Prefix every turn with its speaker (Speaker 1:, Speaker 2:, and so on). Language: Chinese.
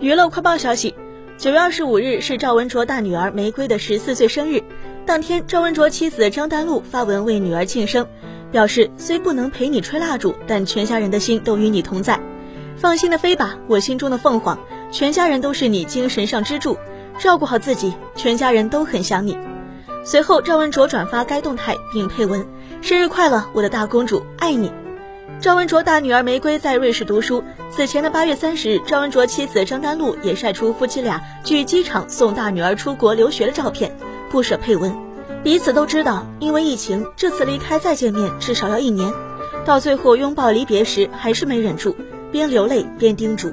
Speaker 1: 娱乐快报消息，九月二十五日是赵文卓大女儿玫瑰的十四岁生日。当天，赵文卓妻子张丹露发文为女儿庆生，表示虽不能陪你吹蜡烛，但全家人的心都与你同在。放心的飞吧，我心中的凤凰，全家人都是你精神上支柱。照顾好自己，全家人都很想你。随后，赵文卓转发该动态并配文：“生日快乐，我的大公主，爱你。”赵文卓大女儿玫瑰在瑞士读书。此前的八月三十日，赵文卓妻子张丹露也晒出夫妻俩去机场送大女儿出国留学的照片，不舍配文。彼此都知道，因为疫情，这次离开再见面至少要一年。到最后拥抱离别时，还是没忍住，边流泪边叮嘱。